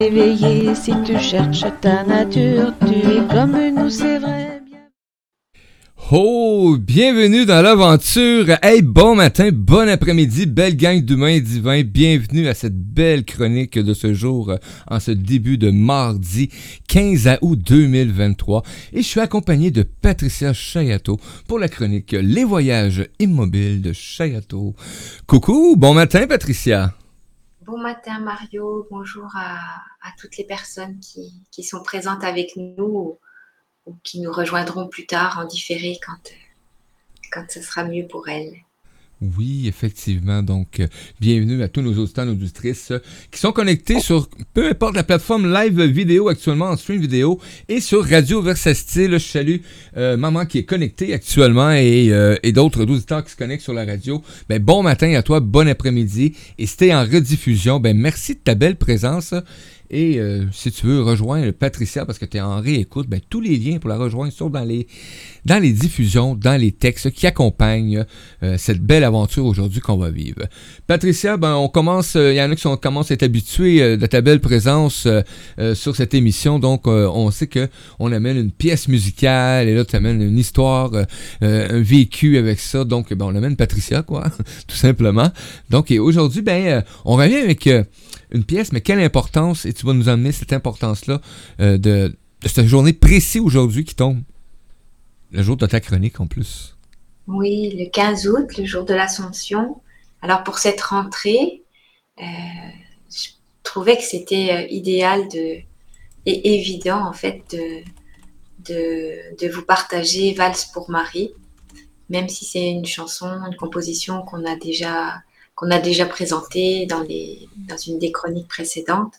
Éveillé, si tu cherches ta nature, tu es comme nous, c'est vrai. Oh, bienvenue dans l'aventure. Hey, bon matin, bon après-midi, belle gang d'humains divins. Bienvenue à cette belle chronique de ce jour, euh, en ce début de mardi 15 août 2023. Et je suis accompagné de Patricia Chayato pour la chronique Les voyages immobiles de Chayato. Coucou, bon matin, Patricia. Bon matin Mario, bonjour à, toutes les personnes qui, sont présentes avec nous ou, qui nous rejoindront plus tard en différé quand, quand ce sera mieux pour elles. Oui, effectivement. Donc, euh, bienvenue à tous nos auditeurs, nos auditrices euh, qui sont connectés sur peu importe la plateforme live vidéo actuellement en stream vidéo et sur Radio Versastile. Je salue euh, maman qui est connectée actuellement et, d'autres auditeurs qui se connectent sur la radio. Ben, bon matin à toi, bon après-midi. Et c'était en rediffusion. Ben, merci de ta belle présence. Et euh, si tu veux rejoindre Patricia parce que tu es en réécoute, ben, tous les liens pour la rejoindre sont dans les, dans les diffusions, dans les textes qui accompagnent euh, cette belle aventure aujourd'hui qu'on va vivre. Patricia, ben, on commence, il euh, y en a qui sont, commencent à être habitués de ta belle présence sur cette émission. Donc, on sait que on amène une pièce musicale et là, tu amènes une histoire, un vécu avec ça. Donc, ben, on amène Patricia, quoi, tout simplement. Donc, aujourd'hui, ben, on revient avec une pièce, mais quelle importance, et tu vas nous amener cette importance-là euh, de, cette journée précise aujourd'hui qui tombe. Le jour de ta chronique en plus. Oui, le 15 août, le jour de l'Assomption. Alors pour cette rentrée, euh, je trouvais que c'était euh, idéal et évident en fait de, de, de vous partager Valse pour Marie, même si c'est une chanson, une composition qu'on a déjà qu'on a déjà présenté dans, les, dans une des chroniques précédentes.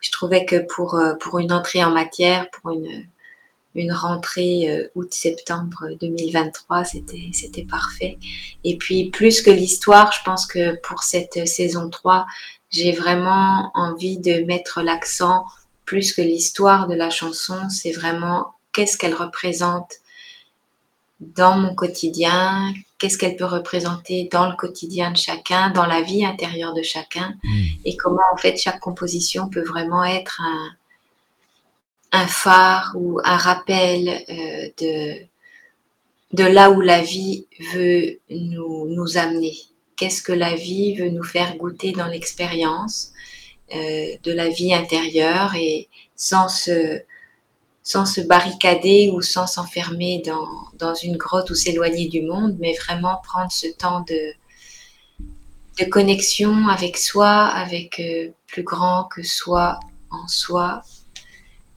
Je trouvais que pour, euh, pour une entrée en matière, pour une, une rentrée euh, août-septembre 2023, c'était, c'était parfait. Et puis, plus que l'histoire, je pense que pour cette saison 3, j'ai vraiment envie de mettre l'accent, plus que l'histoire de la chanson, c'est vraiment qu'est-ce qu'elle représente dans mon quotidien, qu'est-ce qu'elle peut représenter dans le quotidien de chacun, dans la vie intérieure de chacun, hmm. et comment en fait chaque composition peut vraiment être un, un phare ou un rappel euh, de, de là où la vie veut nous, nous amener. Qu'est-ce que la vie veut nous faire goûter dans l'expérience euh, de la vie intérieure et sans se sans se barricader ou sans s'enfermer dans, dans, une grotte ou s'éloigner du monde, mais vraiment prendre ce temps de, de connexion avec soi, avec euh, plus grand que soi en soi,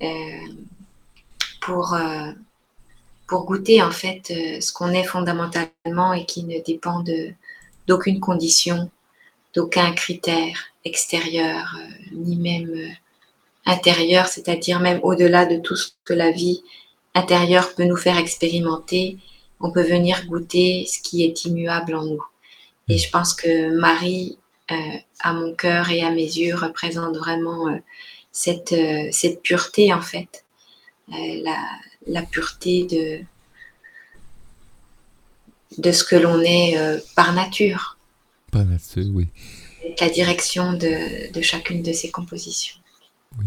euh, pour, euh, pour goûter en fait ce qu'on est fondamentalement et qui ne dépend d'aucune condition, d'aucun critère extérieur, ni même intérieur, c'est-à-dire même au-delà de tout ce que la vie intérieure peut nous faire expérimenter, on peut venir goûter ce qui est immuable en nous. Et je pense que Marie, euh, à mon cœur et à mes yeux, représente vraiment euh, cette, euh, cette pureté, en fait. La, la, pureté de, de ce que l'on est par nature. Par nature, oui. La direction de, de chacune de ces compositions. Oui.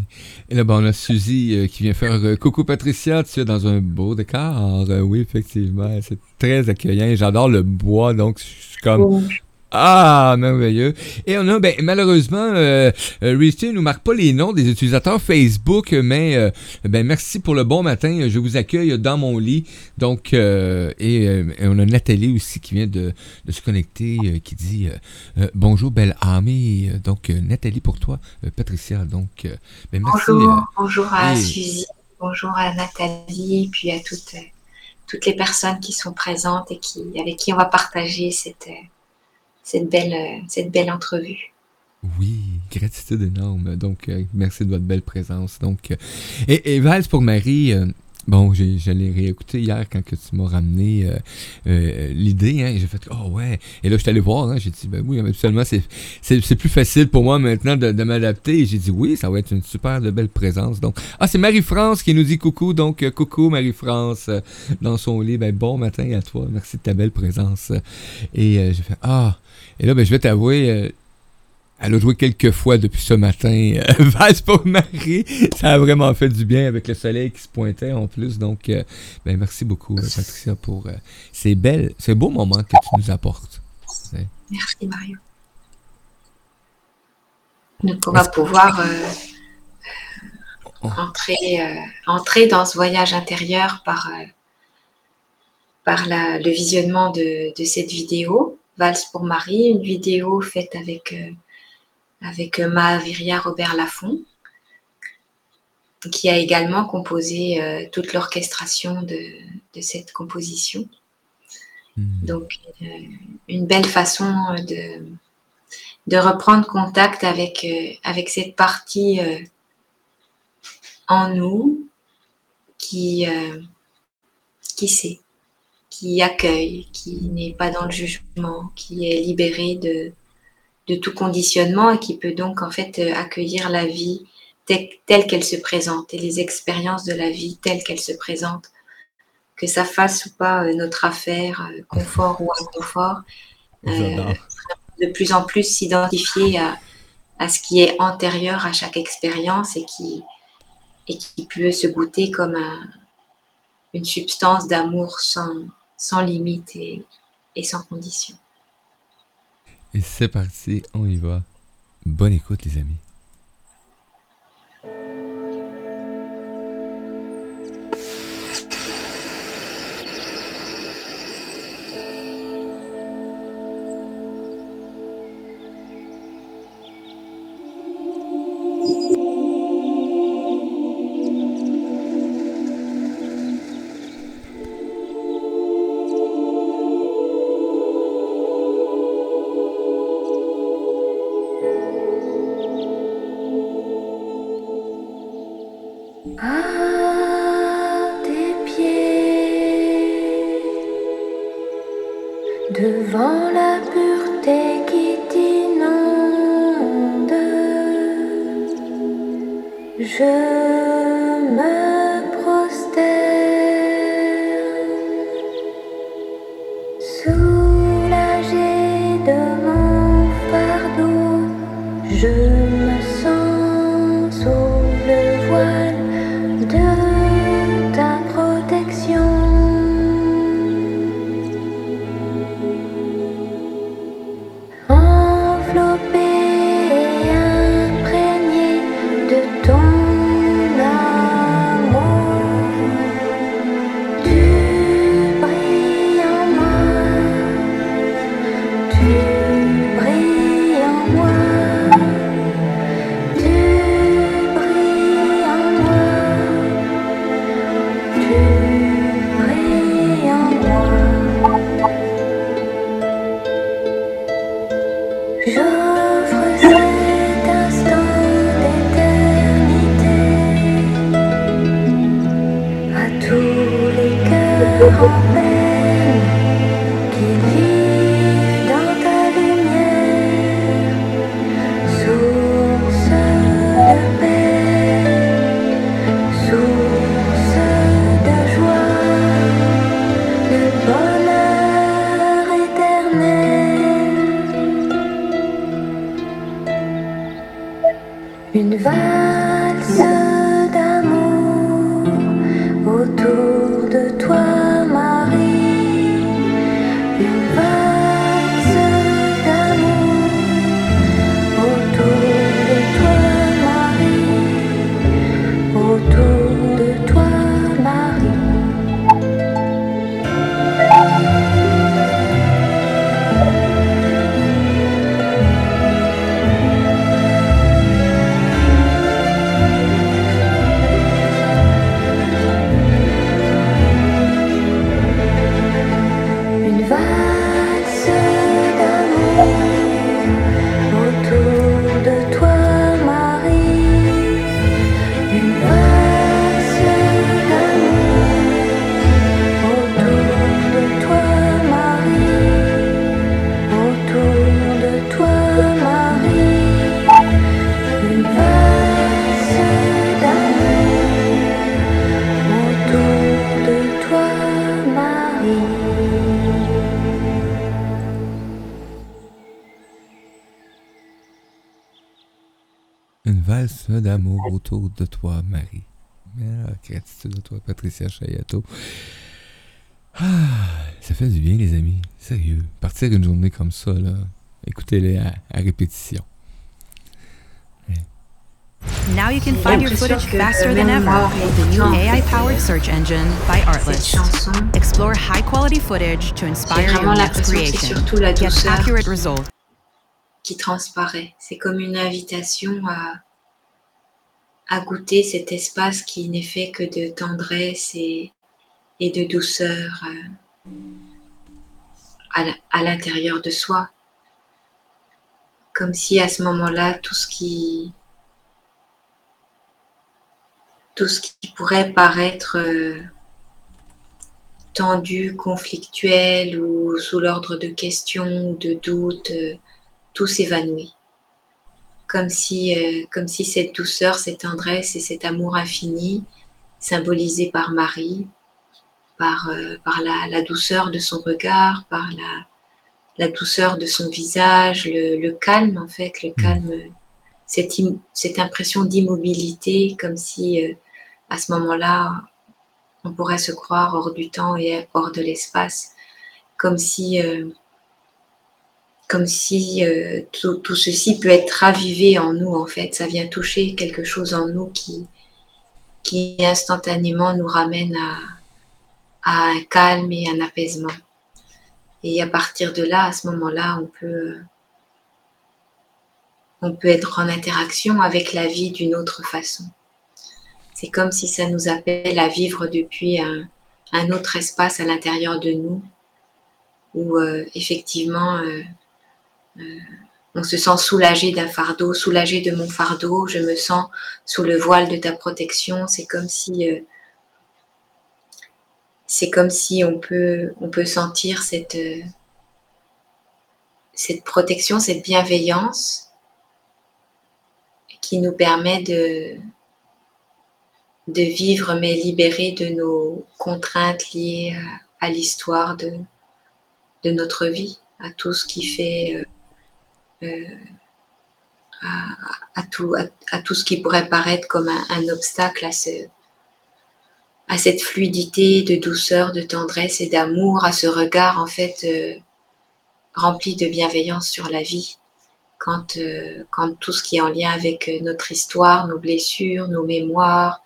Et là, ben, on a Suzy euh, qui vient faire euh, Coucou Patricia, tu es dans un beau décor. Euh, oui, effectivement, c'est très accueillant. J'adore le bois, donc je suis comme. Ah, merveilleux. Et on a, ben, malheureusement, euh, euh ne nous marque pas les noms des utilisateurs Facebook, mais euh, ben, merci pour le bon matin. Je vous accueille dans mon lit. Donc, euh, et, on a Nathalie aussi qui vient de, se connecter, qui dit bonjour, belle amie. Donc, Nathalie pour toi, Patricia. Donc, ben, merci. Bonjour, bonjour à Suzy, bonjour à Nathalie, puis à toutes, toutes les personnes qui sont présentes et qui, avec qui on va partager cette cette belle, euh, cette belle entrevue. Oui, gratitude énorme. Donc, euh, merci de votre belle présence. Donc, euh, et, et pour Marie, Bon, je l'ai réécouté hier quand que tu m'as ramené l'idée, hein, j'ai fait oh ouais. Et là, je suis allé voir, hein, j'ai dit ben oui, absolument, c'est plus facile pour moi maintenant de, m'adapter. Et j'ai dit oui, ça va être une super belle présence. Donc, ah, c'est Marie-France qui nous dit coucou, donc coucou Marie-France dans son lit. Ben bon matin à toi, merci de ta belle présence. Et j'ai fait ah. Et là, ben, je vais t'avouer, euh, Elle a joué quelques fois depuis ce matin. Euh, Valse pour Marie. Ça a vraiment fait du bien avec le soleil qui se pointait en plus. Donc, euh, ben, merci beaucoup, euh, Patricia, pour euh, ces belles, ces beaux moments que tu nous apportes. Merci Mario. Donc on va pouvoir euh, Oh. entrer, entrer dans ce voyage intérieur par, par la- le visionnement de, de cette vidéo, Valse pour Marie, une vidéo faite avec, avec euh, Mahaviria Robert Laffont, qui a également composé euh, toute l'orchestration de, de cette composition. Hmm. Donc, euh, une belle façon de, de reprendre contact avec, euh, avec cette partie en nous qui, qui sait, qui accueille, qui n'est pas dans le jugement, qui est libérée de, de tout conditionnement et qui peut donc en fait euh, accueillir la vie telle, qu'elle se présente et les expériences de la vie telles qu'elles se présentent que ça fasse ou pas euh, notre affaire, euh, confort ou inconfort, euh, de plus en plus s'identifier à, à ce qui est antérieur à chaque expérience et qui, et qui peut se goûter comme un- une substance d'amour sans, sans limite et, et sans condition. Et c'est parti, on y va. Bonne écoute, les amis. Autour de toi, Marie. Ah, gratitude à toi, Patricia Chayato. Ah, ça fait du bien, les amis. Sérieux. Partir une journée comme ça, là, écoutez-les à, à répétition. Now you can find your l'impression footage faster than ever with the new AI-powered search engine by Cette Artlist. chanson, Explore high-quality footage to inspire your vraiment next creation. surtout la Get douceur accurate results. qui transparaît. C'est comme une invitation à, à goûter cet espace qui n'est fait que de tendresse et, de douceur euh, à, l'intérieur de soi. Comme si à ce moment-là, tout ce qui tout ce qui pourrait paraître euh, tendu, conflictuel ou sous l'ordre de questions de doutes, euh, tout s'évanouit. Comme si, euh, comme si cette douceur, cette tendresse et cet amour infini, symbolisé par Marie, par, euh, par la, la douceur de son regard, par la, la douceur de son visage, le, le calme en fait, le calme, euh, cette, cette impression d'immobilité, comme si euh, à ce moment-là, on pourrait se croire hors du temps et hors de l'espace, comme si, comme si euh, tout, ceci peut être ravivé en nous, en fait. Ça vient toucher quelque chose en nous qui, qui instantanément nous ramène à, un calme et un apaisement. Et à partir de là, à ce moment-là, on peut, on peut être en interaction avec la vie d'une autre façon. C'est comme si ça nous appelle à vivre depuis un, autre espace à l'intérieur de nous, où euh, effectivement euh, on se sent soulagé d'un fardeau, soulagé de mon fardeau, je me sens sous le voile de ta protection. C'est comme si euh, c'est comme si on peut on peut sentir cette euh, cette protection, cette bienveillance qui nous permet de de vivre mais libérés de nos contraintes liées à, l'histoire de, de notre vie, à tout ce qui fait, euh, euh, à, à tout, à, à tout ce qui pourrait paraître comme un, un obstacle à, ce, à cette fluidité de douceur, de tendresse et d'amour, à ce regard en fait euh, rempli de bienveillance sur la vie. Quand, euh, quand tout ce qui est en lien avec notre histoire, nos blessures, nos mémoires,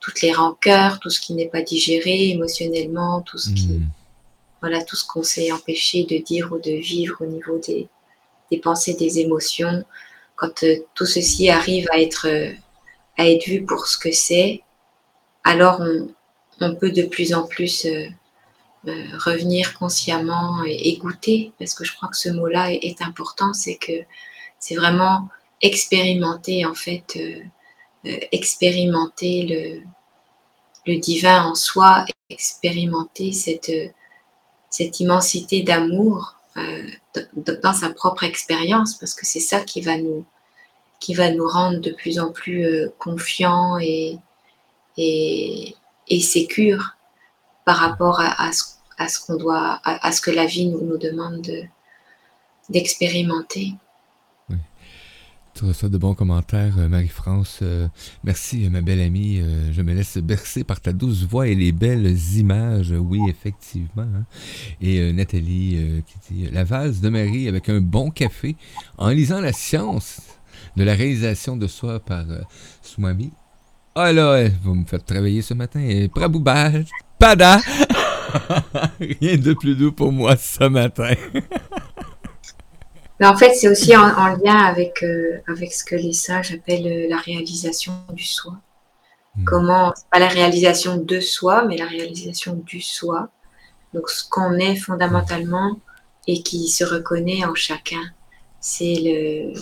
toutes les rancœurs, tout ce qui n'est pas digéré émotionnellement, tout ce qui, Mm. voilà, tout ce qu'on s'est empêché de dire ou de vivre au niveau des, des pensées, des émotions. Quand euh, tout ceci arrive à être, euh, à être vu pour ce que c'est, alors on, peut de plus en plus euh, revenir consciemment et, goûter, parce que je crois que ce mot-là est, important, c'est que c'est vraiment expérimenter en fait, expérimenter le, divin en soi, expérimenter cette, immensité d'amour dans sa propre expérience, parce que c'est ça qui va nous, qui rendre de plus en plus euh, confiants et, et, sécures par rapport à, ce, que la vie nous, demande de- d'expérimenter. Tu reçois de bons commentaires, euh, Marie-France. Euh, merci, euh, ma belle amie. Je me laisse bercer par ta douce voix et les belles images. Oui, effectivement. hein. Et Nathalie qui dit La valse de Marie avec un bon café en lisant la science de la réalisation de soi par Swami. Ah là, vous me faites travailler ce matin. Et Prabhupada, pada. Rien de plus doux pour moi ce matin. Mais en fait, c'est aussi en, en lien avec, euh, avec ce que les sages appellent euh, la réalisation du soi. Hmm. Comment, pas la réalisation de soi, mais la réalisation du soi. Donc, ce qu'on est fondamentalement et qui se reconnaît en chacun. C'est le,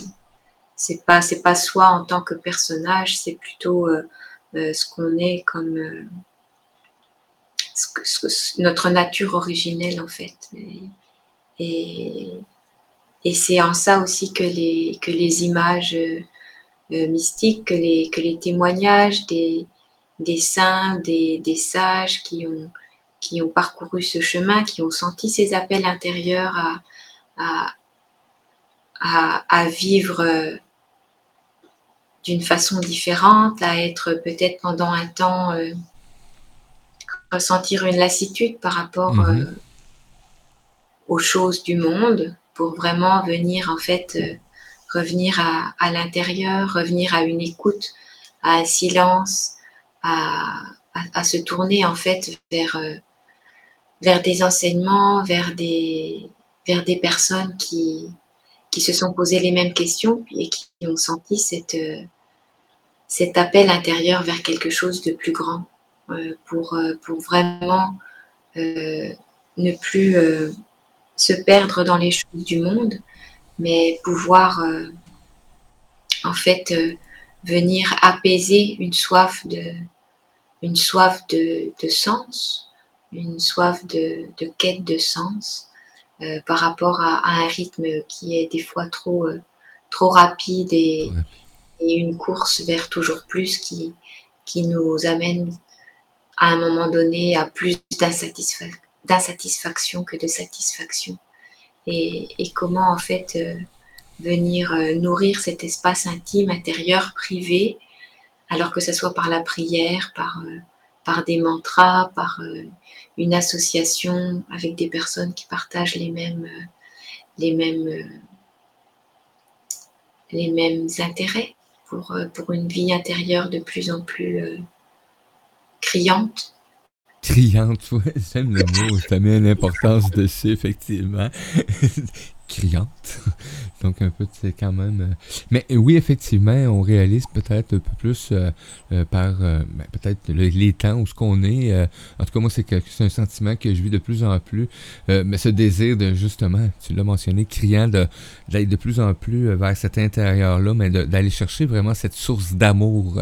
c'est pas, c'est pas soi en tant que personnage, c'est plutôt euh, euh, ce qu'on est comme euh, ce ce notre nature originelle en fait. Et, et, et c'est en ça aussi que les, que les images euh, euh, mystiques, que les, que les témoignages des, des saints, des, des sages qui ont, qui ont parcouru ce chemin, qui ont senti ces appels intérieurs à, à, à, à vivre d'une façon différente, à être peut-être pendant un temps euh, ressentir une lassitude par rapport Mhm. euh, aux choses du monde pour vraiment venir en fait euh, revenir à, à l'intérieur, revenir à une écoute, à un silence, à, à- se tourner en fait vers, euh, vers des enseignements, vers des, vers des personnes qui, qui se sont posées les mêmes questions et qui ont senti cette, euh, cet appel intérieur vers quelque chose de plus grand euh, pour, pour vraiment ne plus se perdre dans les choses du monde, mais pouvoir euh, en fait euh, venir apaiser une soif de, une soif de, de sens, une soif de, de quête de sens euh, par rapport à, à un rythme qui est des fois trop, euh, trop rapide et, et une course vers toujours plus qui, qui nous amène à un moment donné à plus d'insatisfa- d'insatisfaction que de satisfaction. Et, comment en fait euh, venir euh, nourrir cet espace intime, intérieur, privé, alors que ce soit par la prière, par, euh, des mantras, par une association avec des personnes qui partagent les mêmes, intérêts pour, une vie intérieure de plus en plus criante. Ouais, j'aime le mot, ça met l'importance dessus, effectivement. Criante. Donc, un peu, c'est quand même. euh, Mais oui, effectivement, on réalise peut-être un peu plus euh, euh, par ben, peut-être le- les temps où ce qu'on est. en tout cas, moi, c'est un sentiment que je vis de plus en plus. mais ce désir de, justement, tu l'as mentionné, criant, d'aller de plus en plus vers cet intérieur-là, mais d'aller chercher vraiment cette source d'amour,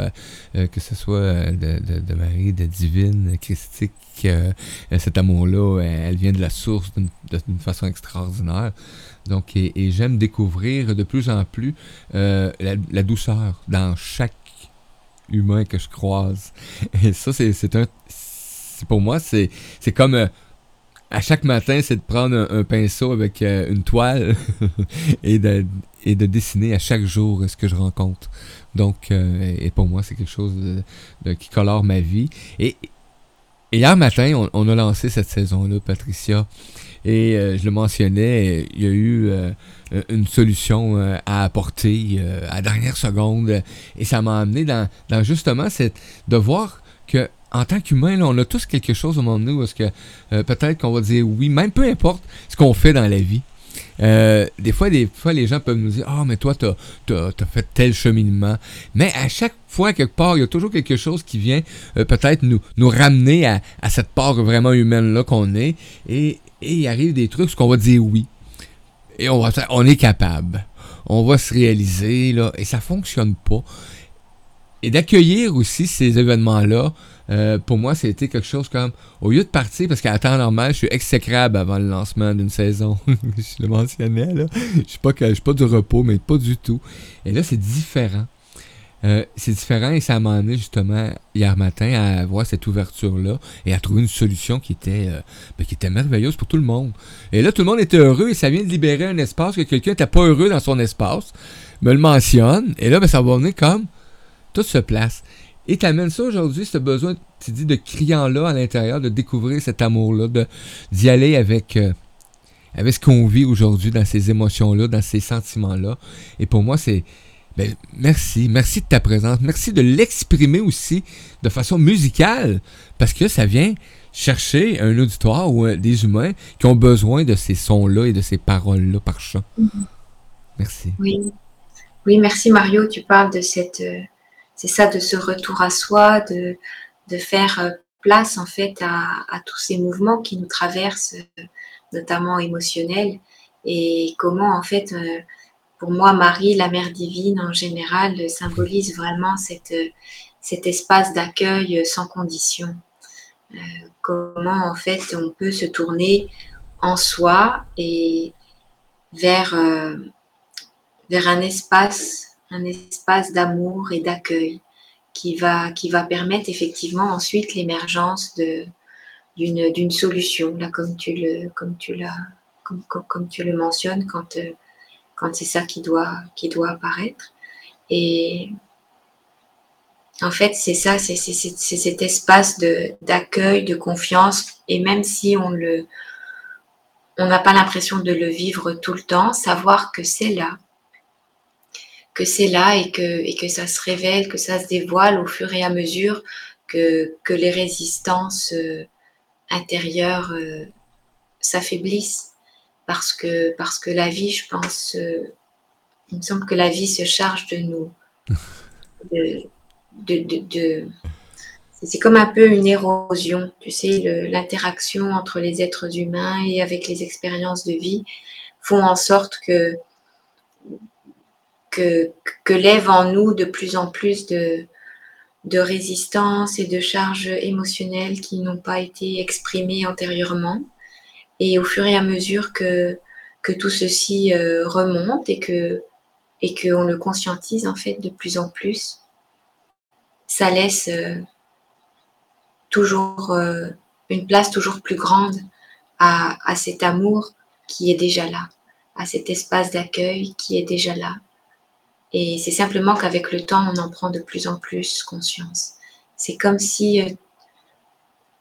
que ce soit de, de, de Marie, de divine, christique. Euh, cet amour-là, euh, elle vient de la source d'une façon extraordinaire. Donc, et, j'aime découvrir de plus en plus euh, la, douceur dans chaque humain que je croise. Et ça, c'est un. Pour moi, c'est comme. à chaque matin, c'est de prendre un, pinceau avec une toile et, de, et de dessiner à chaque jour ce que je rencontre. Donc, et pour moi, c'est quelque chose qui colore ma vie. Et, et hier matin, on, a lancé cette saison-là, Patricia. Et euh, je le mentionnais, il y a eu euh, une solution euh, à apporter euh, à dernière seconde. Et ça m'a amené dans, dans justement cette, de voir que en tant qu'humain, on a tous quelque chose au monde de nous parce que euh, peut-être qu'on va dire oui, même peu importe ce qu'on fait dans la vie. Euh, des fois, des fois, les gens peuvent nous dire Ah, mais toi, t'as as, fait tel cheminement. Mais à chaque fois, quelque part, il y a toujours quelque chose qui vient euh, peut-être nous, ramener à, cette part vraiment humaine-là qu'on est. Et, il arrive des trucs où on va dire oui. Et on, va, on est capable. On va se réaliser, là, et ça fonctionne pas. Et d'accueillir aussi ces événements-là, euh, pour moi, c'était quelque chose comme, au lieu de partir, parce qu'à temps normal, je suis exécrable avant le lancement d'une saison, je le mentionnais, là. Je suis pas, suis pas du repos, mais pas du tout. Et là, c'est différent. Euh, c'est différent et ça m'a amené justement hier matin à avoir cette ouverture-là et à trouver une solution qui était, euh, ben, qui était merveilleuse pour tout le monde. Et là, tout le monde était heureux et ça vient de libérer un espace que quelqu'un n'était pas heureux dans son espace, me le mentionne, et là, ben, ça va venir comme tout se place. Et t'amènes ça aujourd'hui, ce besoin, tu dis, de criant-là à l'intérieur, de découvrir cet amour-là, d'y aller avec, euh, avec ce qu'on vit aujourd'hui dans ces émotions-là, dans ces sentiments-là. Et pour moi, c'est, ben, merci, merci de ta présence, merci de l'exprimer aussi de façon musicale, parce que ça vient chercher un auditoire ou un- des humains qui ont besoin de ces sons-là et de ces paroles-là par chant. Merci. Oui. oui, merci Mario. Tu parles de cette, euh, c'est ça, de ce retour à soi, de, de faire euh, place en fait à, tous ces mouvements qui nous traversent, euh, notamment émotionnels, et comment en fait, euh, pour moi, Marie, la Mère divine en général, symbolise vraiment cette, cet espace d'accueil sans condition. Comment en fait on peut se tourner en soi et vers vers un espace, un espace d'amour et d'accueil qui va, qui va permettre effectivement ensuite l'émergence de, d'une, d'une solution, là, comme tu le, comme tu l'as, comme, comme, tu le mentionnes, quand, euh, quand c'est ça qui doit, qui doit apparaître. Et, En fait, c'est ça, c'est c'est- c'est- c'est cet espace de- d'accueil, de confiance, et même si on le, on n'a pas l'impression de le vivre tout le temps, savoir que c'est là, que c'est là et que, et que ça se révèle, que ça se dévoile au fur et à mesure que, que les résistances euh, intérieures euh, s'affaiblissent. Parce que, parce que la vie, je pense, euh, il me semble que la vie se charge de nous. de- de, de, de- c'est comme un peu une érosion, tu sais, le- l'interaction entre les êtres humains et avec les expériences de vie font en sorte que, que, que lève en nous de plus en plus de, de résistance et de charges émotionnelles qui n'ont pas été exprimées antérieurement. Et au fur et à mesure que, tout ceci euh, remonte et que qu'on le conscientise en fait de plus en plus, ça laisse euh, toujours euh, une place toujours plus grande à cet amour qui est déjà là, à cet espace d'accueil qui est déjà là. Et c'est simplement qu'avec le temps, on en prend de plus en plus conscience. C'est comme si euh,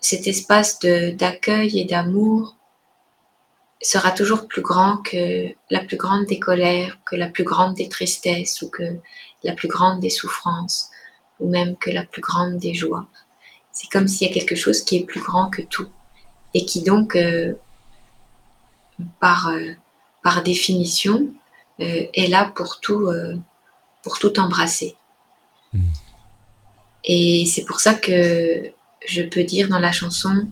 cet espace d'accueil et d'amour sera toujours plus grand que la plus grande des colères, que la plus grande des tristesses ou que la plus grande des souffrances ou même que la plus grande des joies. C'est comme s'il y a quelque chose qui est plus grand que tout et qui donc, euh, par, euh, par définition, est là pour tout, pour tout embrasser. Mm. Et c'est pour ça que je peux dire dans la chanson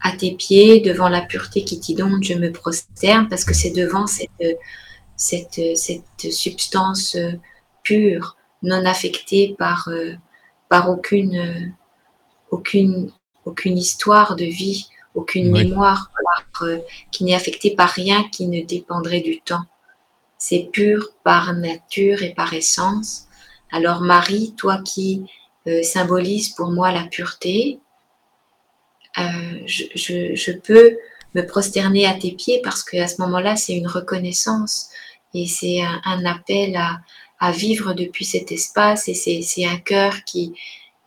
à tes pieds, devant la pureté qui t'inonde, je me prosterne, parce que c'est devant cette, cette, cette substance euh, pure, non affectée par, euh, par aucune, euh, aucune, aucune histoire de vie, aucune Oui. mémoire, par, qui n'est affectée par rien qui ne dépendrait du temps. C'est pur par nature et par essence. Alors Marie, toi qui euh, symbolises pour moi la pureté, euh, je, peux me prosterner à tes pieds parce qu'à ce moment-là, c'est une reconnaissance et c'est un, appel à, vivre depuis cet espace et c'est c'est un cœur qui,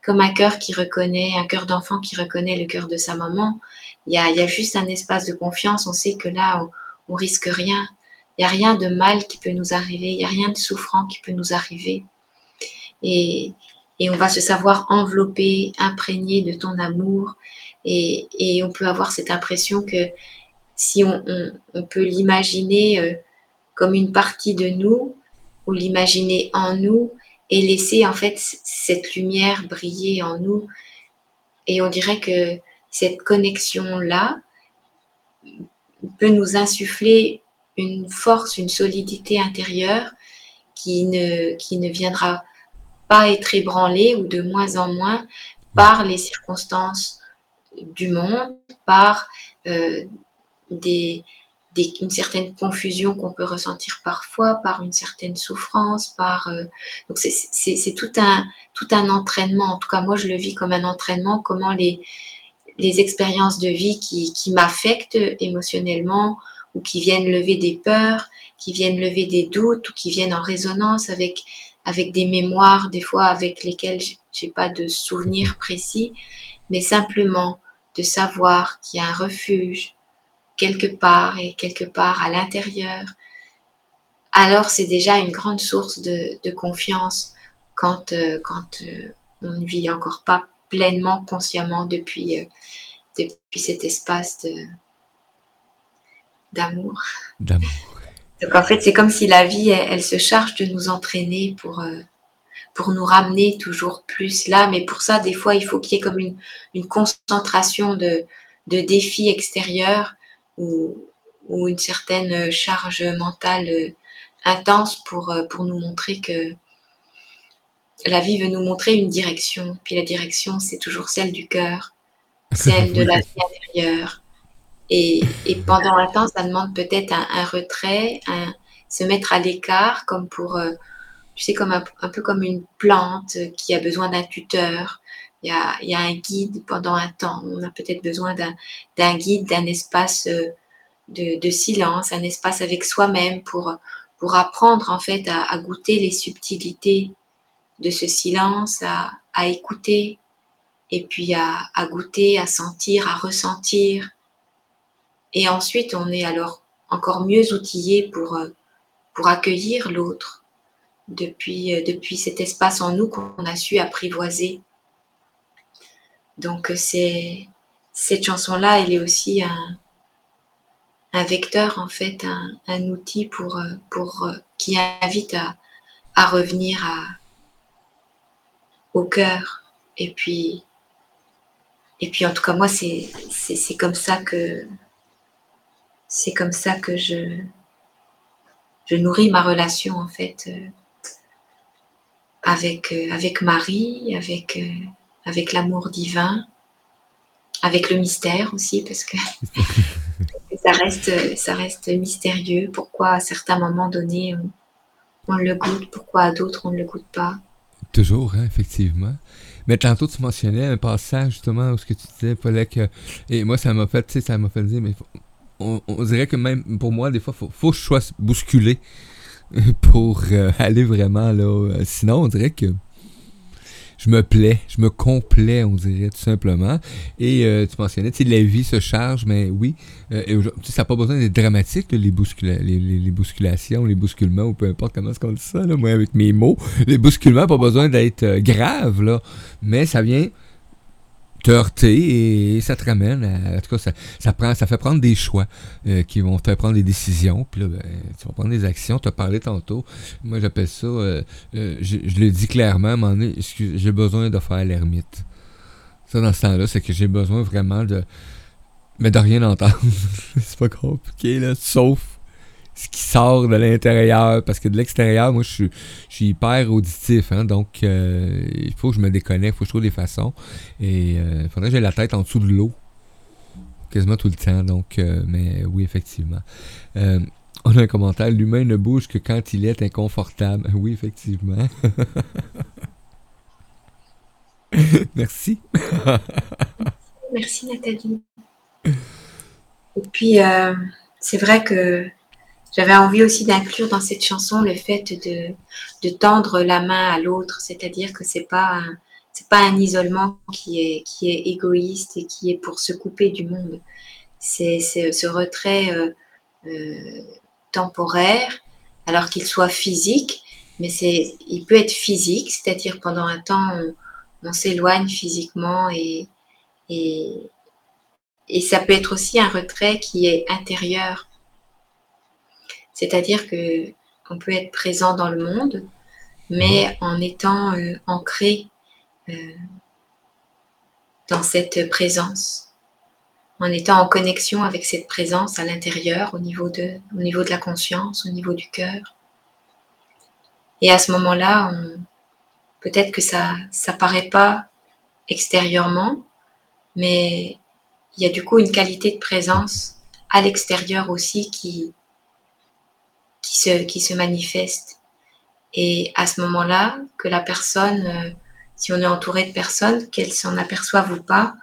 comme un cœur qui reconnaît, un cœur d'enfant qui reconnaît le cœur de sa maman, il y a, il y a juste un espace de confiance, on sait que là, on, on risque rien. Il n'y a rien de mal qui peut nous arriver, il n'y a rien de souffrant qui peut nous arriver. Et, et on va se savoir enveloppé, imprégné de ton amour. Et, et on peut avoir cette impression que si on, on- peut l'imaginer euh, comme une partie de nous, ou l'imaginer en nous, et laisser en fait cette lumière briller en nous. Et on dirait que cette connexion-là peut nous insuffler une force, une solidité intérieure qui ne, qui ne viendra pas être ébranlée ou de moins en moins par les circonstances du monde, par euh, des, des- une certaine confusion qu'on peut ressentir parfois, par une certaine souffrance, par euh, donc c'est- tout un tout un entraînement. En tout cas, moi je le vis comme un entraînement. Comment les les expériences de vie qui, qui m'affectent émotionnellement ou qui viennent lever des peurs, qui viennent lever des doutes ou qui viennent en résonance avec avec des mémoires des fois avec lesquelles j'ai- j'ai pas de souvenirs précis, mais simplement de savoir qu'il y a un refuge quelque part et quelque part à l'intérieur, alors c'est déjà une grande source de, de confiance quand, euh, quand euh, on ne vit encore pas pleinement, consciemment depuis, euh, depuis cet espace de- d'amour. D'amour. Donc en fait, c'est comme si la vie, elle, elle se charge de nous entraîner pour, euh, pour nous ramener toujours plus là. Mais pour ça, des fois, il faut qu'il y ait comme une, une concentration de, de défis extérieurs ou, ou une certaine charge mentale euh, intense pour, euh, pour nous montrer que la vie veut nous montrer une direction. Puis la direction, c'est toujours celle du cœur, celle de la vie intérieure. Et, pendant un temps, ça demande peut-être un, retrait, se mettre à l'écart, comme pour, euh, tu sais, comme un, peu comme une plante qui a besoin d'un tuteur. Il y a, un guide pendant un temps. On a peut-être besoin d'un guide, d'un espace euh, de, silence, un espace avec soi-même pour, pour apprendre en fait à, goûter les subtilités de ce silence, à, écouter et puis à goûter, à sentir, à ressentir. Et ensuite, on est alors encore mieux outillé pour, euh, pour accueillir l'autre depuis, euh, depuis cet espace en nous qu'on a su apprivoiser. Donc, euh, cette chanson-là, elle est aussi un, un vecteur, en fait, un, outil pour, pour, qui invite à, à revenir à, au cœur. Et puis, et puis, en tout cas, moi, c'est comme ça que c'est comme ça que je, je nourris ma relation, en fait, euh, avec, euh, avec Marie, avec, euh, avec l'amour divin, avec le mystère aussi, parce que ça reste, ça reste mystérieux. Pourquoi à certains moments donnés, on, le goûte, pourquoi à d'autres, on ne le goûte pas? Toujours, hein, effectivement. Mais tantôt, tu mentionnais un passage, justement, où ce que tu disais, fallait que... Et moi, ça m'a fait, tu sais, ça m'a fait dire, mais on, dirait que même pour moi, des fois, faut, faut que je sois bousculé pour euh, aller vraiment là. euh, Sinon, on dirait que je me plais, je me complais, on dirait, tout simplement. Et euh, tu mentionnais, tu sais, la vie se charge, mais oui, ça n'a pas besoin d'être dramatique, les, les, bousculations, les bousculements, ou peu importe comment est-ce qu'on dit ça, là, moi, avec mes mots. Les bousculements, pas besoin d'être graves, là, mais ça vient te heurter et ça te ramène à, en tout cas ça, ça prend ça fait prendre des choix euh, qui vont te faire prendre des décisions. Puis là ben, tu vas prendre des actions. Tu as parlé tantôt. Moi j'appelle ça euh, euh, je, je le dis clairement à j'ai besoin de faire l'ermite. Ça dans ce temps-là c'est que j'ai besoin vraiment de mais de rien entendre. C'est pas compliqué là sauf ce qui sort de l'intérieur parce que de l'extérieur moi je suis hyper auditif hein, donc euh, il faut que je me déconnecte il faut que je trouve des façons. Et il faudrait que j'ai la tête en dessous de l'eau quasiment tout le temps donc euh, mais oui effectivement. Euh, on a un commentaire l'humain ne bouge que quand il est inconfortable. Oui effectivement. Merci. Merci Nathalie. Et puis, euh, c'est vrai que j'avais envie aussi d'inclure dans cette chanson le fait de, de tendre la main à l'autre, c'est-à-dire que c'est pas c'est pas un isolement qui est, qui est égoïste et qui est pour se couper du monde. C'est c'est ce retrait euh, euh, temporaire, alors qu'il soit physique, mais c'est, il peut être physique, c'est-à-dire pendant un temps on, on s'éloigne physiquement et, et, et ça peut être aussi un retrait qui est intérieur. C'est-à-dire que on peut être présent dans le monde, mais en étant euh, ancré euh, dans cette présence, en étant en connexion avec cette présence à l'intérieur, au niveau de, au niveau de la conscience, au niveau du cœur. Et à ce moment-là, peut-être que ça ça paraît pas extérieurement, mais il y a du coup une qualité de présence à l'extérieur aussi qui, qui, se, qui se manifeste. Et à ce moment-là, que la personne, euh, si on est entouré de personnes, qu'elles s'en aperçoivent ou pas,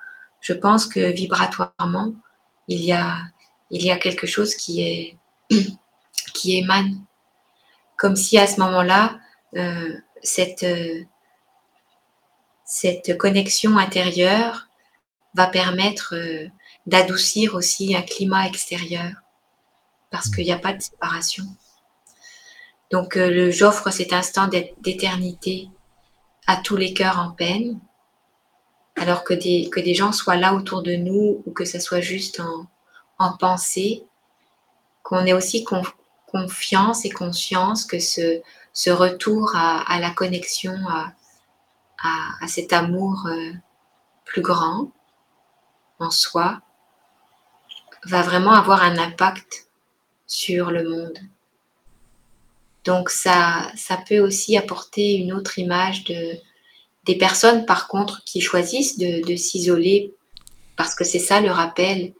je pense que vibratoirement, il y a, il y a quelque chose qui, émane. Comme si à ce moment-là, euh, cette, euh, cette connexion intérieure va permettre d'adoucir aussi un climat extérieur parce qu'il n'y a pas de séparation. Donc euh, j'offre cet instant d'é- d'éternité à tous les cœurs en peine, alors que des, gens soient là autour de nous ou que ça soit juste en, en pensée, qu'on ait aussi conf- confiance et conscience que ce, retour à, la connexion, à cet amour euh, plus grand en soi, va vraiment avoir un impact sur le monde. Donc ça, ça peut aussi apporter une autre image de, des personnes, par contre, qui choisissent de, de s'isoler parce que c'est ça le rappel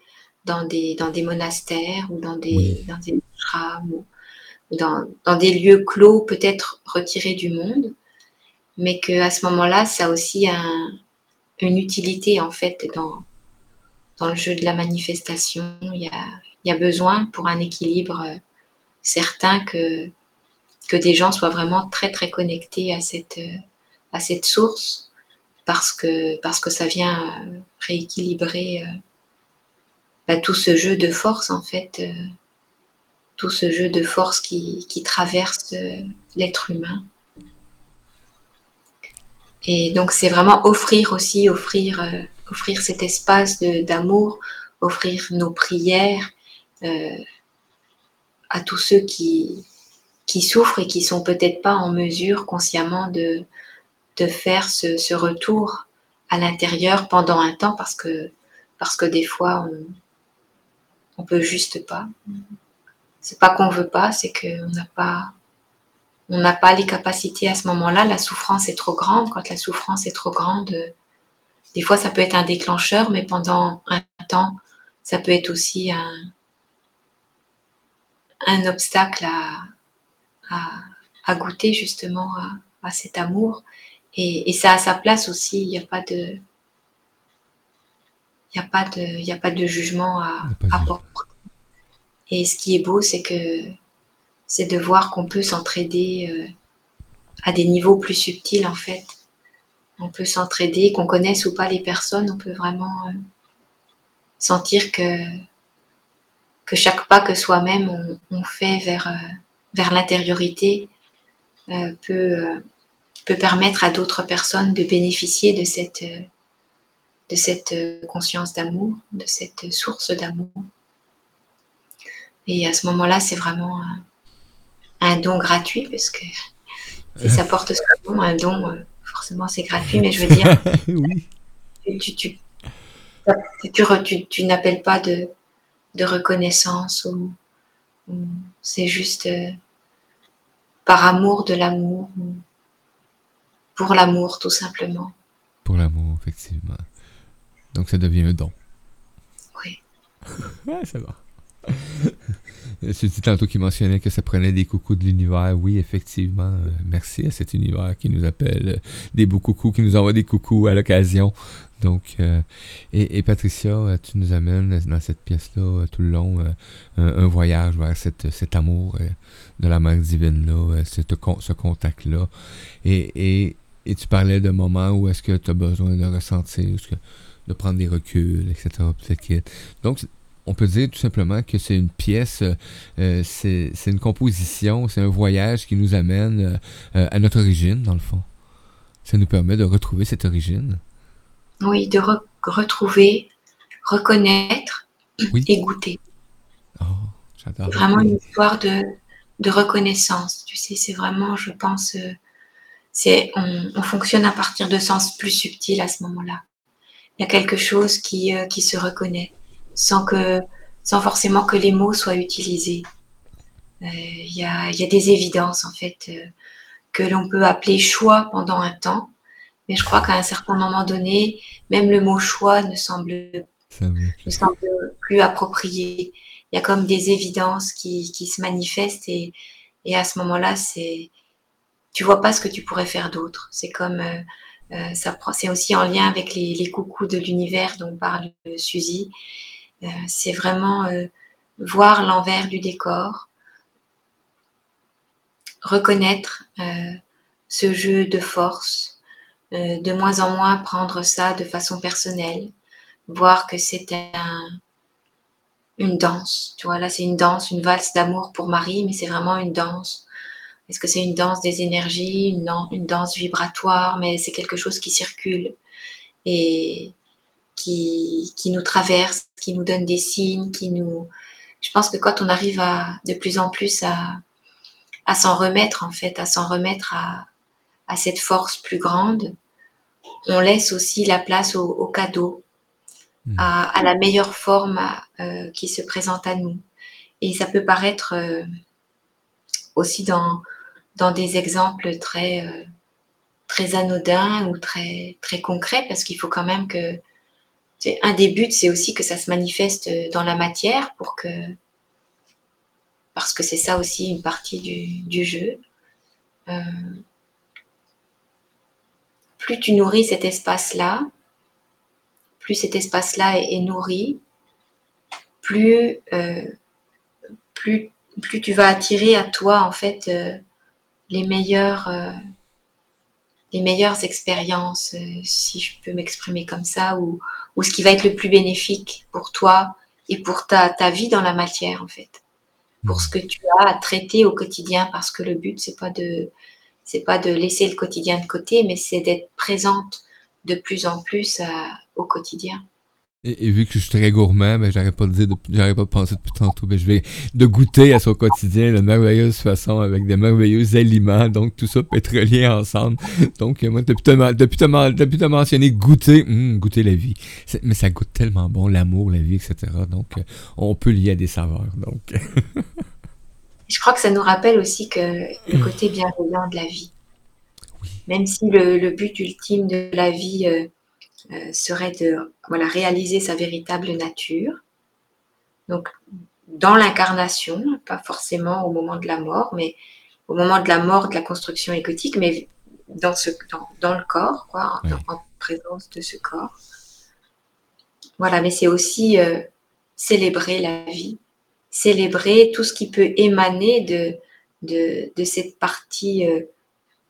dans des, dans des monastères ou dans des, Oui. dans des ashrams ou ou dans, dans des lieux clos, peut-être retirés du monde, mais qu'à ce moment-là, ça a aussi un- une utilité en fait dans, dans le jeu de la manifestation. Il y a, il y a besoin pour un équilibre euh, certain que, que des gens soient vraiment très très connectés à cette, euh, source parce que, parce que ça vient euh, rééquilibrer euh, bah, tout ce jeu de force, en fait, tout ce jeu de force qui, traverse l'être humain. Et donc, c'est vraiment offrir aussi, offrir, cet espace d'amour, offrir nos prières à tous ceux qui, qui souffrent et qui sont peut-être pas en mesure consciemment de, de faire ce, ce retour à l'intérieur pendant un temps parce que, parce que des fois, on, on peut juste pas. C'est pas qu'on veut pas, c'est qu'on n'a pas, on n'a pas les capacités à ce moment-là. La souffrance est trop grande. Quand la souffrance est trop grande, des fois ça peut être un déclencheur, mais pendant un temps, ça peut être aussi un, un obstacle à, à, à goûter justement à, à cet amour. Et, et ça a sa place aussi. Il n'y a pas de, il n'y a pas de, a pas de jugement à, à porter. Et ce qui est beau, c'est que c'est de voir qu'on peut s'entraider euh, à des niveaux plus subtils en fait. On peut s'entraider, qu'on connaisse ou pas les personnes, on peut vraiment euh, sentir que, que chaque pas que soi-même on, on fait vers, euh, vers l'intériorité euh, peut, euh, peut permettre à d'autres personnes de bénéficier de cette, euh, de cette conscience d'amour, de cette source d'amour. Et à ce moment-là, c'est vraiment un, don gratuit, parce que si ça porte son nom, un don, forcément c'est gratuit, mais je veux dire, oui. tu, tu, tu, tu n'appelles pas de, de reconnaissance ou, ou c'est juste par amour de l'amour ou pour l'amour tout simplement. Pour l'amour, effectivement. Donc ça devient un don. Oui. Ouais, ça va. C'est dit tantôt qui mentionnait que ça prenait des coucous de l'univers. Oui, effectivement. euh, merci à cet univers qui nous appelle euh, des beaux coucous, qui nous envoie des coucous à l'occasion. Donc, euh, et, Patricia, euh, tu nous amènes dans cette pièce-là euh, tout le long un, voyage vers cette, cet amour de la mère divine-là, ce contact-là. Et, et, tu parlais de moments où est-ce que tu as besoin de ressentir, de prendre des reculs, etc. Donc, on peut dire tout simplement que c'est une pièce, c'est une composition, c'est un voyage qui nous amène à notre origine, dans le fond. Ça nous permet de retrouver cette origine. Oui, de re- retrouver, reconnaître Oui. et goûter. Oh, vraiment une histoire de, de reconnaissance. Tu sais, c'est vraiment, je pense, euh, c'est on, on fonctionne à partir de sens plus subtils à ce moment-là. Il y a quelque chose qui, euh, qui se reconnaît sans que, sans forcément que les mots soient utilisés. Euh, Il y, a, y a des évidences en fait euh, que l'on peut appeler choix pendant un temps, mais je crois qu'à un certain moment donné, même le mot choix ne semble ne semble plus approprié. Il y a comme des évidences qui, qui se manifestent et, et à ce moment-là, c'est tu vois pas ce que tu pourrais faire d'autre. C'est comme euh, euh, ça c'est aussi en lien avec les, les coucous de l'univers dont parle Suzy. Euh, c'est vraiment voir l'envers du décor, reconnaître ce jeu de force, euh, de moins en moins prendre ça de façon personnelle, voir que c'est un, une danse. Tu vois, là, c'est une danse, une valse d'amour pour Marie, mais c'est vraiment une danse. Est-ce que c'est une danse des énergies, une, une danse vibratoire, mais c'est quelque chose qui circule et qui, qui nous traverse, qui nous donne des signes, qui nous... Je pense que quand on arrive à de plus en plus à, à s'en remettre, en fait, à s'en remettre à, à cette force plus grande, on laisse aussi la place au, au cadeau, Mm. à, à la meilleure forme euh, qui se présente à nous. Et ça peut paraître euh, aussi dans, dans des exemples très, euh, très anodins ou très, très concrets, parce qu'il faut quand même que... Un des buts, c'est aussi que ça se manifeste dans la matière pour que... Parce que c'est ça aussi une partie du, du jeu. Plus tu nourris cet espace-là, plus cet espace-là est, est nourri, plus, euh, plus, plus tu vas attirer à toi en fait euh, les euh, les meilleures expériences, si je peux m'exprimer comme ça, ou, ou ce qui va être le plus bénéfique pour toi et pour ta, ta vie dans la matière, en fait. Pour ce que tu as à traiter au quotidien, parce que le but, c'est pas de, c'est pas de laisser le quotidien de côté, mais c'est d'être présente de plus en plus à- au quotidien. Et, vu que je suis très gourmand, ben, j'arrête pas depuis- j'arrête pas de penser depuis tantôt, ben, je vais de goûter à son quotidien de merveilleuse façon avec des merveilleux aliments. Donc, tout ça peut être relié ensemble. Donc, euh, moi, depuis te, depuis te, depuis te mentionner goûter, hum, goûter la vie. Mais ça goûte tellement bon, l'amour, la vie, etc. Donc, euh, on peut lier à des saveurs. Donc, Je crois que ça nous rappelle aussi que le côté bienveillant de la vie. Même si le, le but ultime de la vie euh, euh, serait de voilà, réaliser sa véritable nature. Donc, dans l'incarnation, pas forcément au moment de la mort, mais au moment de la mort de la construction égotique, mais dans, ce, dans, dans le corps, quoi, en, Oui. en présence de ce corps. Voilà, mais c'est aussi euh, célébrer la vie, célébrer tout ce qui peut émaner de, de, de cette partie euh,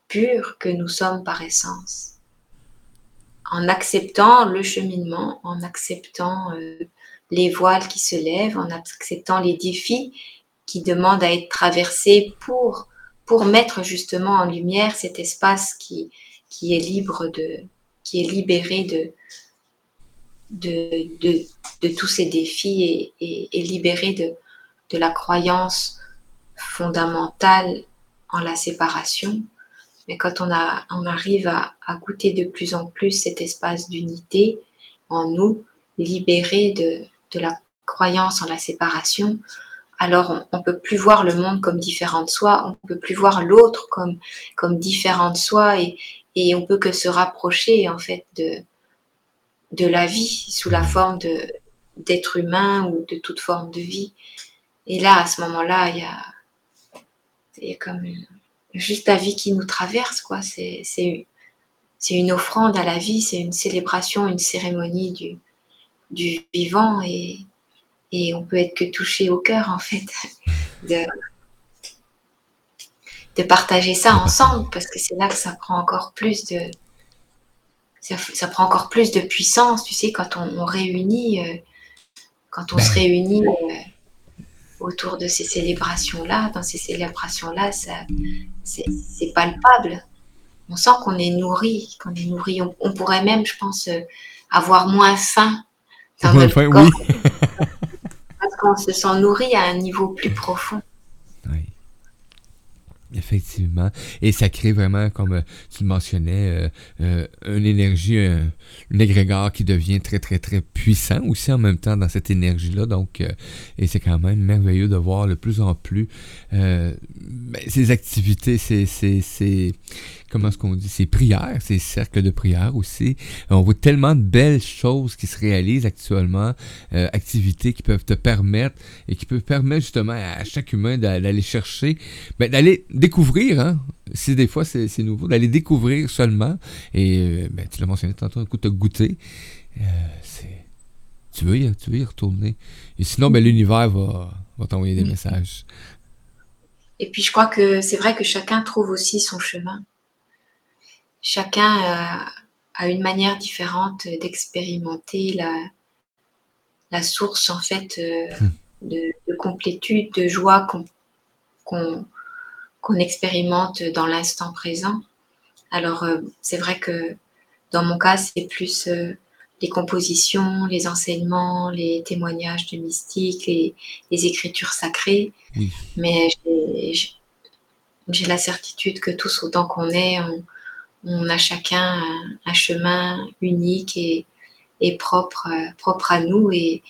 pure que nous sommes par essence. En acceptant le cheminement, en acceptant euh, les voiles qui se lèvent, en acceptant les défis qui demandent à être traversés pour, pour mettre justement en lumière cet espace qui, qui est libre de, qui est libéré de, de, de, de tous ces défis et, et, et libéré de, de la croyance fondamentale en la séparation. Mais quand on, a, on arrive à, goûter de plus en plus cet espace d'unité en nous, libéré de, de la croyance en la séparation, alors on ne peut plus voir le monde comme différent de soi, on ne peut plus voir l'autre comme, comme différent de soi et, et on peut que se rapprocher en fait de, de la vie sous la forme d'être humain ou de toute forme de vie. Et là, à ce moment-là, il y a, il y a comme une- juste la vie qui nous traverse, quoi. C'est, c'est, c'est une offrande à la vie, c'est une célébration, une cérémonie du, du vivant et, et on peut être que touché au cœur, en fait, de, de partager ça ensemble parce que c'est là que ça prend encore plus de, ça, ça prend encore plus de puissance, tu sais, quand on, on réunit, euh, quand on se réunit euh, autour de ces célébrations-là, dans ces célébrations-là, c'est, palpable. On sent qu'on est nourri, qu'on est nourri. On, on pourrait même, je pense, euh, avoir moins faim dans notre enfin, corps oui. parce qu'on se sent nourri à un niveau plus profond. Effectivement. Et ça crée vraiment, comme euh, tu le mentionnais, euh, euh, une énergie, un, un égrégore qui devient très, très, très puissant aussi en même temps dans cette énergie-là. Donc, et c'est quand même merveilleux de voir de plus en plus ben, ces activités, ces, ces, ces- comment est-ce qu'on dit, ces prières, ces cercles de prière aussi. Euh, On voit tellement de belles choses qui se réalisent actuellement, euh, activités qui peuvent te permettre et qui peuvent permettre justement à chaque humain d'a- d'aller chercher, ben, d'aller découvrir, hein, si des fois c'est nouveau, d'aller découvrir seulement. Et euh, ben, tu l'as mentionné tantôt, un coup, te goûter. Euh, c'est- tu, veux y, tu veux y retourner. Et sinon, ben, l'univers va, va t'envoyer des Mm. messages. Et puis je crois que c'est vrai que chacun trouve aussi son chemin. Chacun euh, a une manière différente d'expérimenter la, la source en fait euh, Hmm. de, de complétude, de joie qu'on qu'on qu'on expérimente dans l'instant présent. Alors euh, c'est vrai que dans mon cas c'est plus les compositions, les enseignements, les témoignages de mystiques, les, les écritures sacrées. Oui. Mais j'ai- la certitude que tous autant qu'on est, on, on a chacun un, chemin unique et, propre, propre à nous et,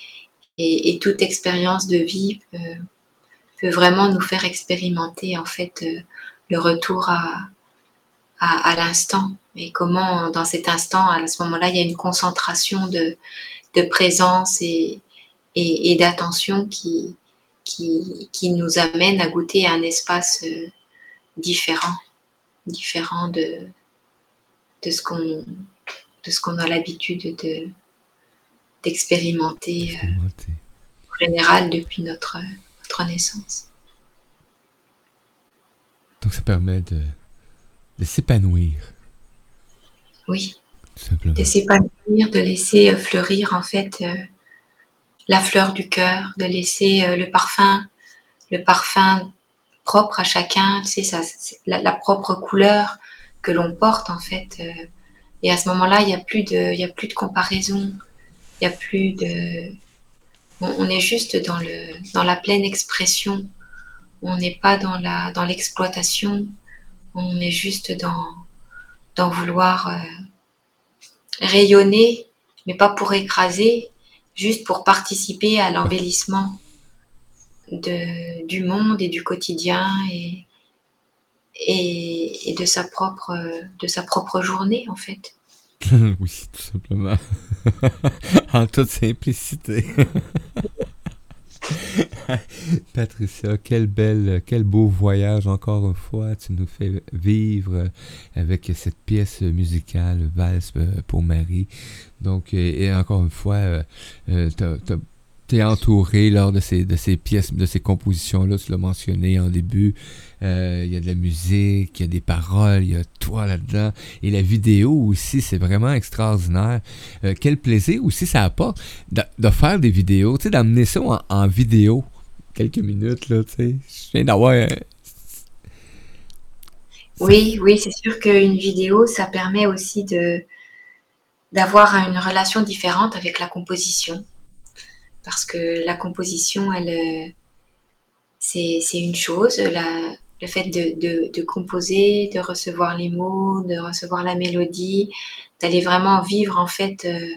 toute expérience de vie peut, vraiment nous faire expérimenter en fait euh, le retour à, l'instant. Et comment dans cet instant, à ce moment-là, il y a une concentration de, présence et, d'attention qui nous amène à goûter à un espace euh, différent, différent de, de ce qu'on de ce qu'on a l'habitude de d'expérimenter euh, en général depuis notre, notre naissance. Donc ça permet de, de s'épanouir oui, tout simplement. de s'épanouir, de laisser euh, fleurir en fait euh, la fleur du cœur, de laisser euh, le parfum, le parfum propre à chacun, tu sais, ça, la propre couleur que l'on porte en fait. euh, et à ce moment-là, il n'y a plus de, il y a plus de comparaison, il n'y a plus de, on, est juste dans le, dans la pleine expression. On n'est pas dans la, dans l'exploitation. On est juste dans, dans vouloir euh, rayonner, mais pas pour écraser, juste pour participer à l'embellissement de, du monde et du quotidien et, de, sa propre, de sa propre journée, en fait. oui, tout simplement. en toute simplicité. Patricia, quel bel, quel beau voyage encore une fois. Tu nous fais vivre avec cette pièce musicale, Valse pour Marie. Donc, et encore une fois, euh, euh, t'as- t'as- t'es entouré lors de ces, de ces pièces, de ces compositions-là, tu l'as mentionné en début. Euh, Il y a de la musique, il y a des paroles, il y a toi là-dedans. Et la vidéo aussi, c'est vraiment extraordinaire. Euh, quel plaisir aussi ça apporte de, faire des vidéos, d'amener ça en, en vidéo. Quelques minutes, là, tu sais. Je viens d'avoir... un- Oui, oui, c'est sûr qu'une vidéo, ça permet aussi de d'avoir une relation différente avec la composition. Parce que la composition, elle, euh, c'est une chose, le fait de, composer, de recevoir les mots, de recevoir la mélodie, d'aller vraiment vivre en fait, euh,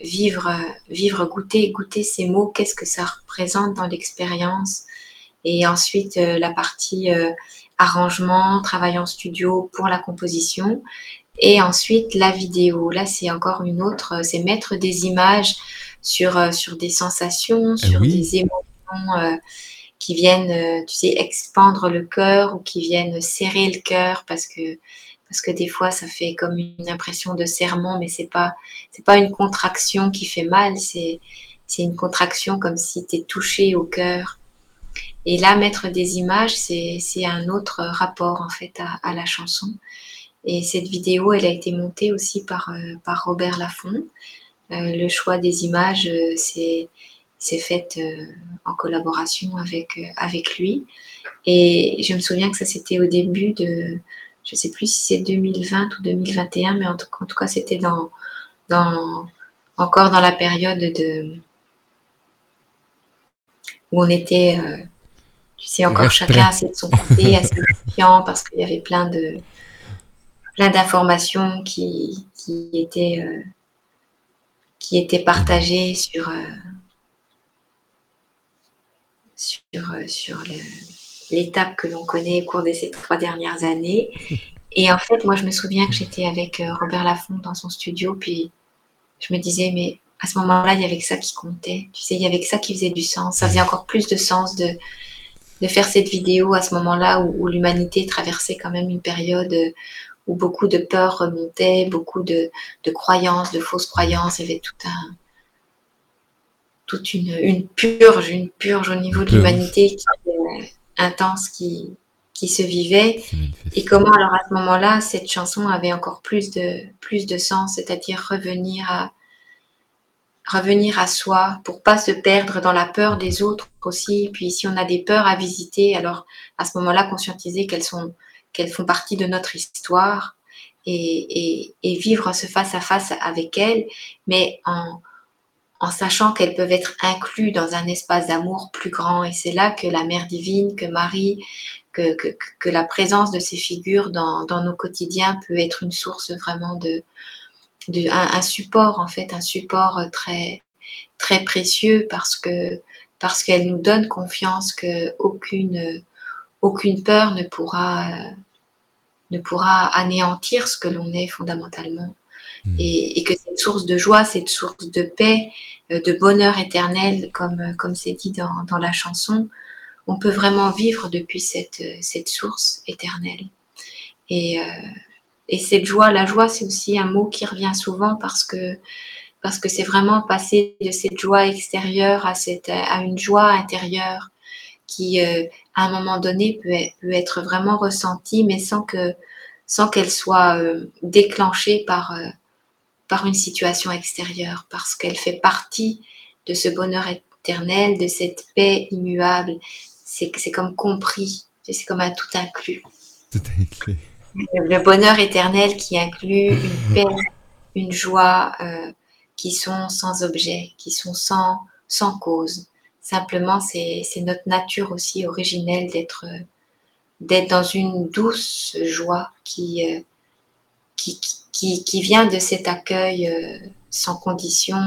vivre, vivre, goûter, goûter ces mots, qu'est-ce que ça représente dans l'expérience. Et ensuite, euh, la partie arrangement, travail en studio pour la composition. Et ensuite, la vidéo. Là, c'est encore une autre, c'est mettre des images sur, euh, sur des sensations, sur oui. des émotions euh, qui viennent, euh, tu sais, expandre le cœur ou qui viennent serrer le cœur parce que, parce que des fois, ça fait comme une impression de serrement, mais c'est pas, c'est pas une contraction qui fait mal, c'est, c'est une contraction comme si tu es touché au cœur. Et là, mettre des images, c'est c'est un autre rapport en fait à, à la chanson. Et cette vidéo, elle a été montée aussi par, euh, par Robert Laffont. Euh, le choix des images, euh, c'est c'est fait euh, en collaboration avec, avec lui. Et je me souviens que ça, c'était au début de, je sais plus si c'est 2020 ou 2021, mais en tout, en tout cas, c'était dans, dans, encore dans la période de, où on était, euh, tu sais, encore chacun assez de son côté, assez confiant, parce qu'il y avait plein de plein d'informations qui, qui étaient euh, qui étaient partagées sur euh, sur, euh, sur l'étape que l'on connaît au cours de ces trois dernières années. Et en fait, moi, je me souviens que j'étais avec euh, Robert Laffont dans son studio, puis je me disais, mais à ce moment-là, il y avait que ça qui comptait. Tu sais, il y avait que ça qui faisait du sens. Ça faisait encore plus de sens de, de faire cette vidéo à ce moment-là où, où l'humanité traversait quand même une période où beaucoup de peurs remontaient, beaucoup de, de croyances, de fausses croyances. Il y avait tout un, toute une, une purge, une purge au niveau de l'humanité euh, intense qui, qui se vivait. Et comment alors à ce moment-là, cette chanson avait encore plus de, plus de sens, c'est-à-dire revenir à, revenir à soi pour pas se perdre dans la peur des autres aussi. Puis si on a des peurs à visiter, alors à ce moment-là, conscientiser qu'elles sont, qu'elles font partie de notre histoire et, vivre ce face à face avec elles, mais en, sachant qu'elles peuvent être incluses dans un espace d'amour plus grand. Et c'est là que la Mère divine, que Marie, que, la présence de ces figures dans, nos quotidiens peut être une source vraiment de, un support en fait, un support très très précieux parce que parce qu'elle nous donne confiance que aucune aucune peur ne pourra ne pourra anéantir ce que l'on est fondamentalement Mm. et, et que cette source de joie, cette source de paix, euh, de bonheur éternel, comme comme c'est dit dans, dans la chanson, on peut vraiment vivre depuis cette, cette source éternelle. Et, euh, et cette joie, la joie, c'est aussi un mot qui revient souvent parce que parce que c'est vraiment passer de cette joie extérieure à, cette, à une joie intérieure qui, euh, à un moment donné, peut être, peut être vraiment ressentie, mais sans que, sans qu'elle soit euh, déclenchée par, euh, par une situation extérieure, parce qu'elle fait partie de ce bonheur éternel, de cette paix immuable. C'est c'est comme compris, c'est comme un tout inclus. Tout inclus. Le le bonheur éternel qui inclut une paix, une joie euh, qui sont sans objet, qui sont sans, sans cause. Simplement, c'est notre nature aussi originelle d'être dans une douce joie qui, euh, vient de cet accueil euh, sans condition.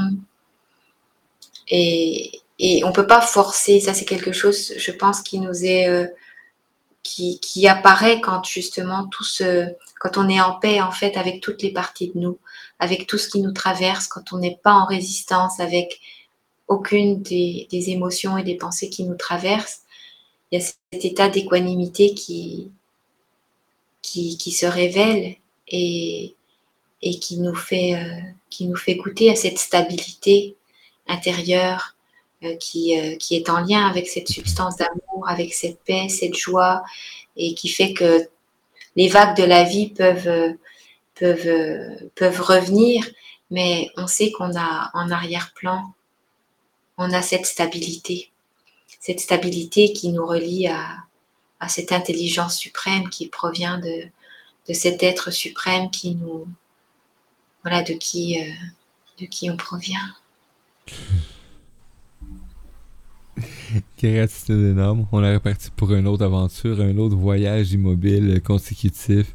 Et, on ne peut pas forcer, ça c'est quelque chose, je pense, qui nous est... euh, qui, apparaît quand justement quand on est en paix en fait avec toutes les parties de nous, avec tout ce qui nous traverse, quand on n'est pas en résistance avec aucune des, émotions et des pensées qui nous traversent, il y a cet état d'équanimité qui, qui, se révèle et, et qui, nous fait, euh, qui nous fait goûter à cette stabilité intérieure euh, qui, euh, qui est en lien avec cette substance d'amour, avec cette paix, cette joie, et qui fait que les vagues de la vie peuvent, peuvent, peuvent revenir, mais on sait qu'on a en arrière-plan, on a cette stabilité, cette stabilité qui nous relie à, cette intelligence suprême qui provient de, de cet être suprême qui nous, voilà, de qui, euh, de qui on provient. Gratitude énorme. On est reparti pour une autre aventure, un autre voyage immobile consécutif.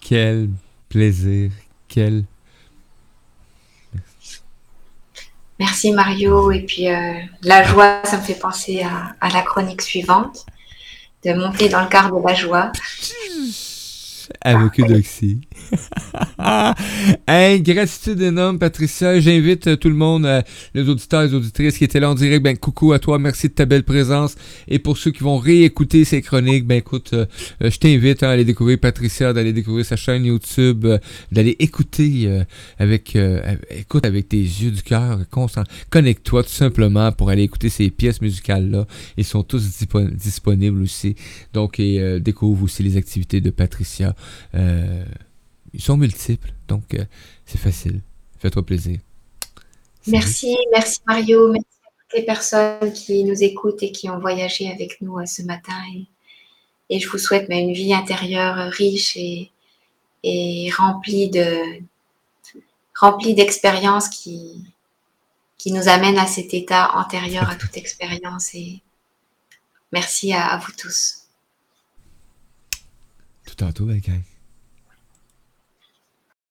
Quel plaisir, quel... Merci Mario. Et puis euh, la joie, ça me fait penser à, à la chronique suivante, de monter dans le quart de la joie. Avec Eudoxie. hey, gratitude énorme, Patricia. J'invite euh, tout le monde, euh, les auditeurs et les auditrices qui étaient là en direct, ben coucou à toi, merci de ta belle présence. Et pour ceux qui vont réécouter ces chroniques, ben écoute, euh, je t'invite hein, à aller découvrir Patricia, d'aller découvrir sa chaîne YouTube, d'aller écouter avec, écoute avec tes yeux du cœur. Connecte-toi tout simplement pour aller écouter ces pièces musicales-là. Ils sont tous dispo- disponibles aussi. Donc, découvre aussi les activités de Patricia. Euh, ils sont multiples, donc euh, c'est facile. Fais-toi plaisir. Salut. Merci, merci Mario, merci à toutes les personnes qui nous écoutent et qui ont voyagé avec nous euh, ce matin. Et, et je vous souhaite mais, une vie intérieure riche et, et remplie de remplie d'expériences qui, qui nous amènent à cet état antérieur à toute expérience. Et merci à, à vous tous. Tout tantôt, gang.